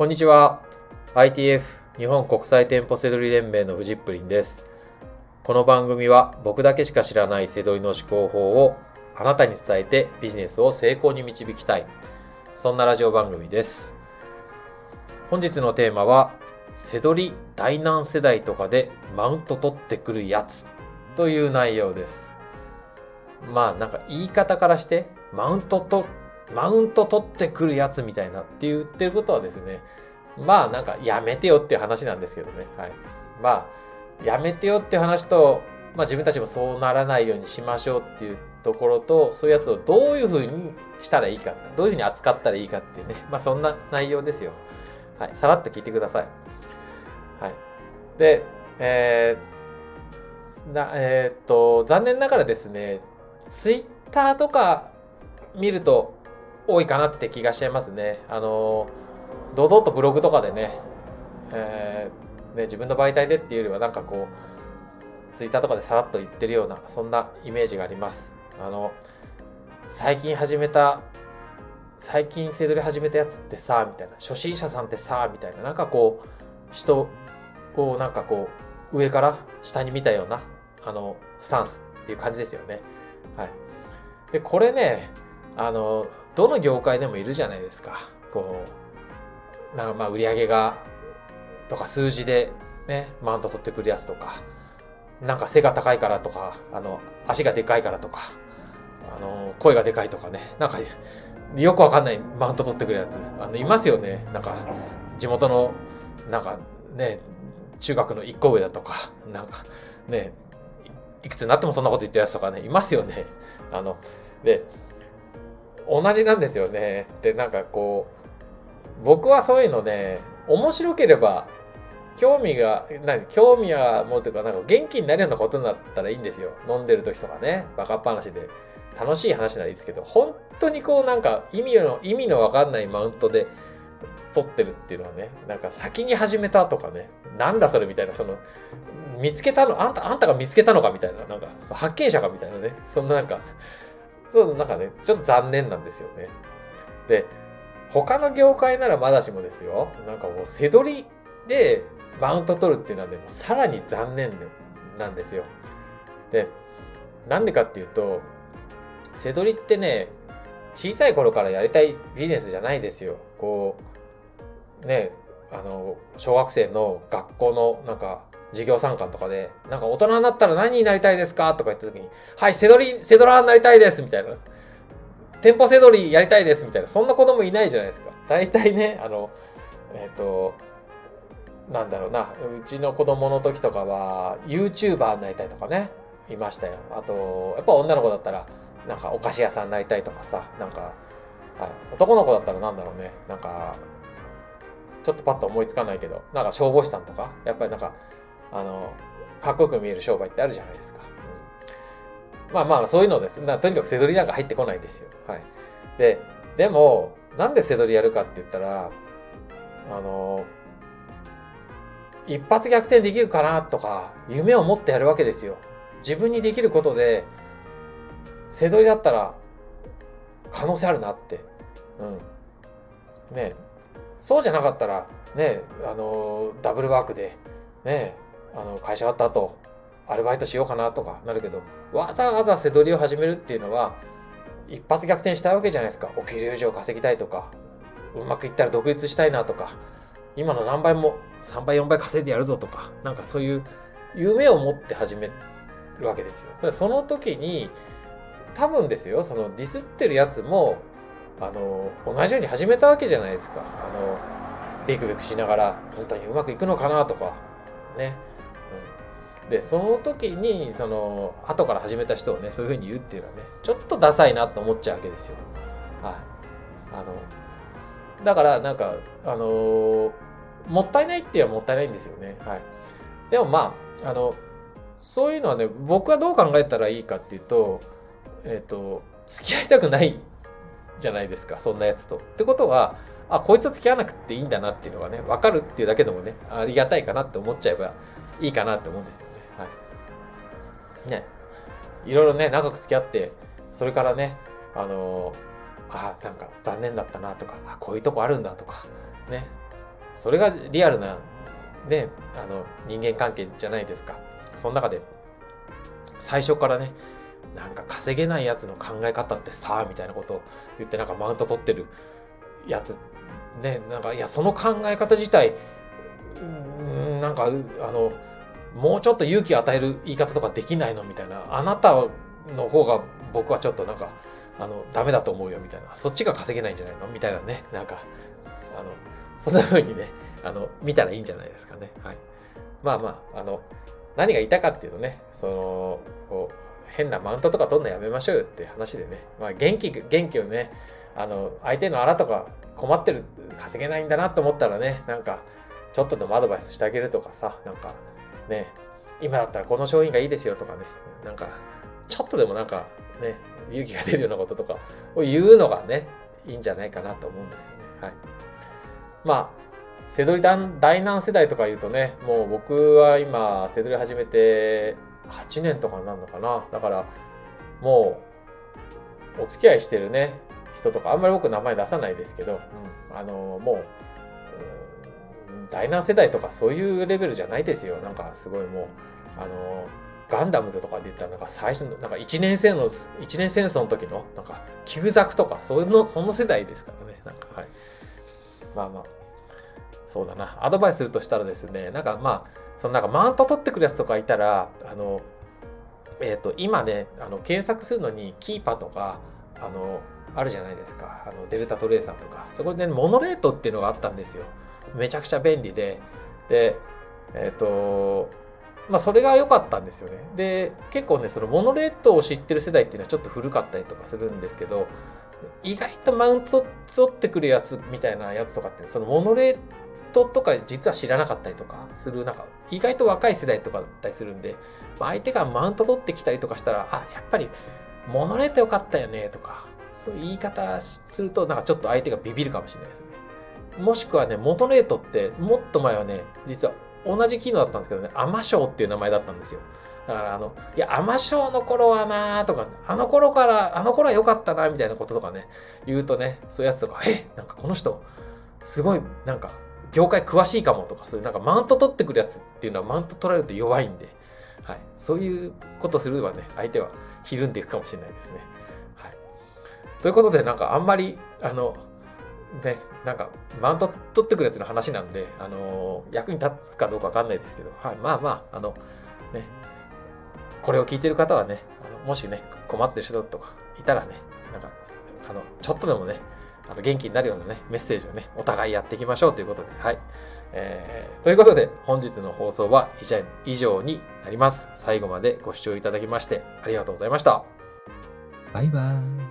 こんにちは。ITF 日本国際店舗セドリ連盟のフジップリンです。この番組は僕だけしか知らないセドリの思考法をあなたに伝えてビジネスを成功に導きたい。そんなラジオ番組です。本日のテーマは、セドリ第何世代とかでマウント取ってくるやつという内容です。まあなんか言い方からして、マウントと、マウント取ってくるやつみたいなって言ってることはですね、まあなんかやめてよっていう話なんですけどね。はい。まあ、やめてよっていう話と、まあ自分たちもそうならないようにしましょうっていうところと、そういうやつをどういうふうにしたらいいか、どういうふうに扱ったらいいかっていうね。まあそんな内容ですよ。はい。さらっと聞いてください。はい。で、えー、な、えーっと、残念ながらですね、ツイッターとか見ると多いかなって気がしちゃいますね。あの、堂々とブログとかでね、えーね、自分の媒体でっていうよりはなんかこう、ツイッターとかでさらっと言ってるような、そんなイメージがあります。あの、最近始めた、最近セドリ始めたやつってさ、みたいな、初心者さんってさ、みたいな、なんかこう、人をなんかこう、上から下に見たような、あの、スタンスっていう感じですよね。はい。で、これね、あの、どの業界でもいるじゃないですか。こう、なんかまあ売り上げが、とか数字でね、マウント取ってくるやつとか、なんか背が高いからとか、あの、足がでかいからとか、あの、声がでかいとかね、なんか、よくわかんないマウント取ってくるやつ、あの、いますよね。なんか、地元の、なんかね、中学の一個上だとか、なんかね、いくつになってもそんなこと言ってるやつとかね、いますよね。あの、で、同じなんですよね。で、なんかこう、僕はそういうのね、面白ければ、興味が、何、興味はもうというか、なんか元気になるようなことになったらいいんですよ。飲んでる時とかね、バカっ話で。楽しい話ならいいですけど、本当にこうなんか意味の、意味のわかんないマウントで取ってるっていうのはね、なんか先に始めたとかね、なんだそれみたいな、その、見つけたの、あんた、あんたが見つけたのかみたいな、なんか、発見者かみたいなね、そんななんか、そう、なんかね、ちょっと残念なんですよね。で、他の業界ならまだしもですよ。なんかもう、背取りでマウント取るっていうのはね、もうさらに残念なんですよ。で、なんでかっていうと、背取りってね、小さい頃からやりたいビジネスじゃないですよ。こう、ね、あの、小学生の学校のなんか、授業参観とかで、なんか大人になったら何になりたいですか？とか言った時に、はい、セドリ、セドラーになりたいですみたいな。店舗セドリやりたいですみたいな。そんな子供いないじゃないですか。大体ね、あの、えっ、と、なんだろうな、うちの子供の時とかは、YouTuber になりたいとかね、いましたよ。あと、やっぱ女の子だったら、なんかお菓子屋さんになりたいとかさ、なんか、はい、男の子だったらなんだろうね、なんか、ちょっとパッと思いつかないけど、なんか消防士さんとか、やっぱりなんか、あの、かっこよく見える商売ってあるじゃないですか。うん、まあまあ、そういうのです。なとにかく背取りなんか入ってこないですよ。はい。で、でも、なんで背取りやるかって言ったら、あの、一発逆転できるかなとか、夢を持ってやるわけですよ。自分にできることで、背取りだったら、可能性あるなって。うん。ねそうじゃなかったら、ねあの、ダブルワークで、ねあの、会社終わった後、アルバイトしようかなとかなるけど、わざわざ背取りを始めるっていうのは、一発逆転したいわけじゃないですか。お給料以上稼ぎたいとか、うまくいったら独立したいなとか、今の何倍も3倍4倍稼いでやるぞとか、なんかそういう夢を持って始めるわけですよ。その時に、多分ですよ、そのディスってるやつも、あの、同じように始めたわけじゃないですか。あの、ビクビクしながら、本当にうまくいくのかなとか、ね。で、その時に、その、後から始めた人をね、そういうふうに言うっていうのはね、ちょっとダサいなと思っちゃうわけですよ。はい。あの、だから、なんか、あのもったいないって言えばもったいないんですよね。はい。でもまあ、あの、そういうのはね、僕はどう考えたらいいかっていうと、えっ、ー、と、付き合いたくないじゃないですか、そんなやつと。ってことは、あ、こいつと付き合わなくていいんだなっていうのがね、わかるっていうだけでもね、ありがたいかなって思っちゃえばいいかなって思うんですよね。い。ろいろね、長く付き合って、それからね、あのあ、なんか残念だったなとか、あ、こういうとこあるんだとか、ね。それがリアルな、ね、あの、人間関係じゃないですか。その中で、最初からね、なんか稼げないやつの考え方ってさ、みたいなことを言ってなんかマウント取ってるやつ、ね、なんか、いや、その考え方自体、んなんか、あの、もうちょっと勇気を与える言い方とかできないのみたいな。あなたの方が僕はちょっとなんか、あの、ダメだと思うよみたいな。そっちが稼げないんじゃないのみたいなね。なんか、あの、そんな風にね、あの、見たらいいんじゃないですかね。はい。まあまあ、あの、何が言いたかっていうとね、その、こう、変なマウントとか取るのやめましょうよって話でね。まあ元気、元気をね、あの、相手のあらとか困ってる、稼げないんだなと思ったらね、なんか、ちょっとでもアドバイスしてあげるとかさ、なんか、ね、今だったらこの商品がいいですよとかね、なんか、ちょっとでもなんか、ね、勇気が出るようなこととかを言うのがね、いいんじゃないかなと思うんですよね。はい。まあ、セドリ第何世代とか言うとね、もう僕は今、セドリ始めて8年とかになるのかな。だから、もう、お付き合いしてるね、人とか、あんまり僕名前出さないですけど、うん、あの、もう、第何世代とかそういうレベルじゃないですよ。なんかすごいもう、あの、ガンダムとかで言ったらなんか最初の、なんか1年生の、1年戦争の時の、なんか、キグザクとか、その、その世代ですからね。なんか、はい。まあまあ、そうだな。アドバイスするとしたらですね、なんかまあ、そのなんかマウント取ってくるやつとかいたら、あの、えっ、ー、と、今ね、あの、検索するのに、キーパーとか、あの、あるじゃないですか。あの、デルタトレーサーとか。そこで、ね、モノレートっていうのがあったんですよ。めちゃくちゃ便利で、で、えっ、ー、と、まあそれが良かったんですよね。で、結構ね、そのモノレートを知ってる世代っていうのはちょっと古かったりとかするんですけど、意外とマウント取ってくるやつみたいなやつとかって、そのモノレートとか実は知らなかったりとかする、なんか意外と若い世代とかだったりするんで、まあ、相手がマウント取ってきたりとかしたら、あ、やっぱりモノレート良かったよねとか、そういう言い方すると、なんかちょっと相手がビビるかもしれないですね。もしくはね、元レートってもっと前はね、実は同じ機能だったんですけどね、アマショーっていう名前だったんですよ。だからあの、いや、アマショーの頃はなーとか、あの頃から、あの頃は良かったなみたいなこととかね、言うとね、そういうやつとか、え、なんかこの人、すごい、なんか、業界詳しいかもとか、そういうなんかマウント取ってくるやつっていうのはマウント取られると弱いんで、はい。そういうことすればね、相手はひるんでいくかもしれないですね。はい。ということで、なんかあんまり、あの、ね、なんか、マウント取ってくるやつの話なんで、あのー、役に立つかどうかわかんないですけど、はい、まあまあ、あの、ね、これを聞いてる方はね、あのもしね、困ってる人とかいたらね、なんか、あの、ちょっとでもね、あの元気になるようなね、メッセージをね、お互いやっていきましょうということで、はい。えー、ということで、本日の放送は以上になります。最後までご視聴いただきまして、ありがとうございました。バイバーイ。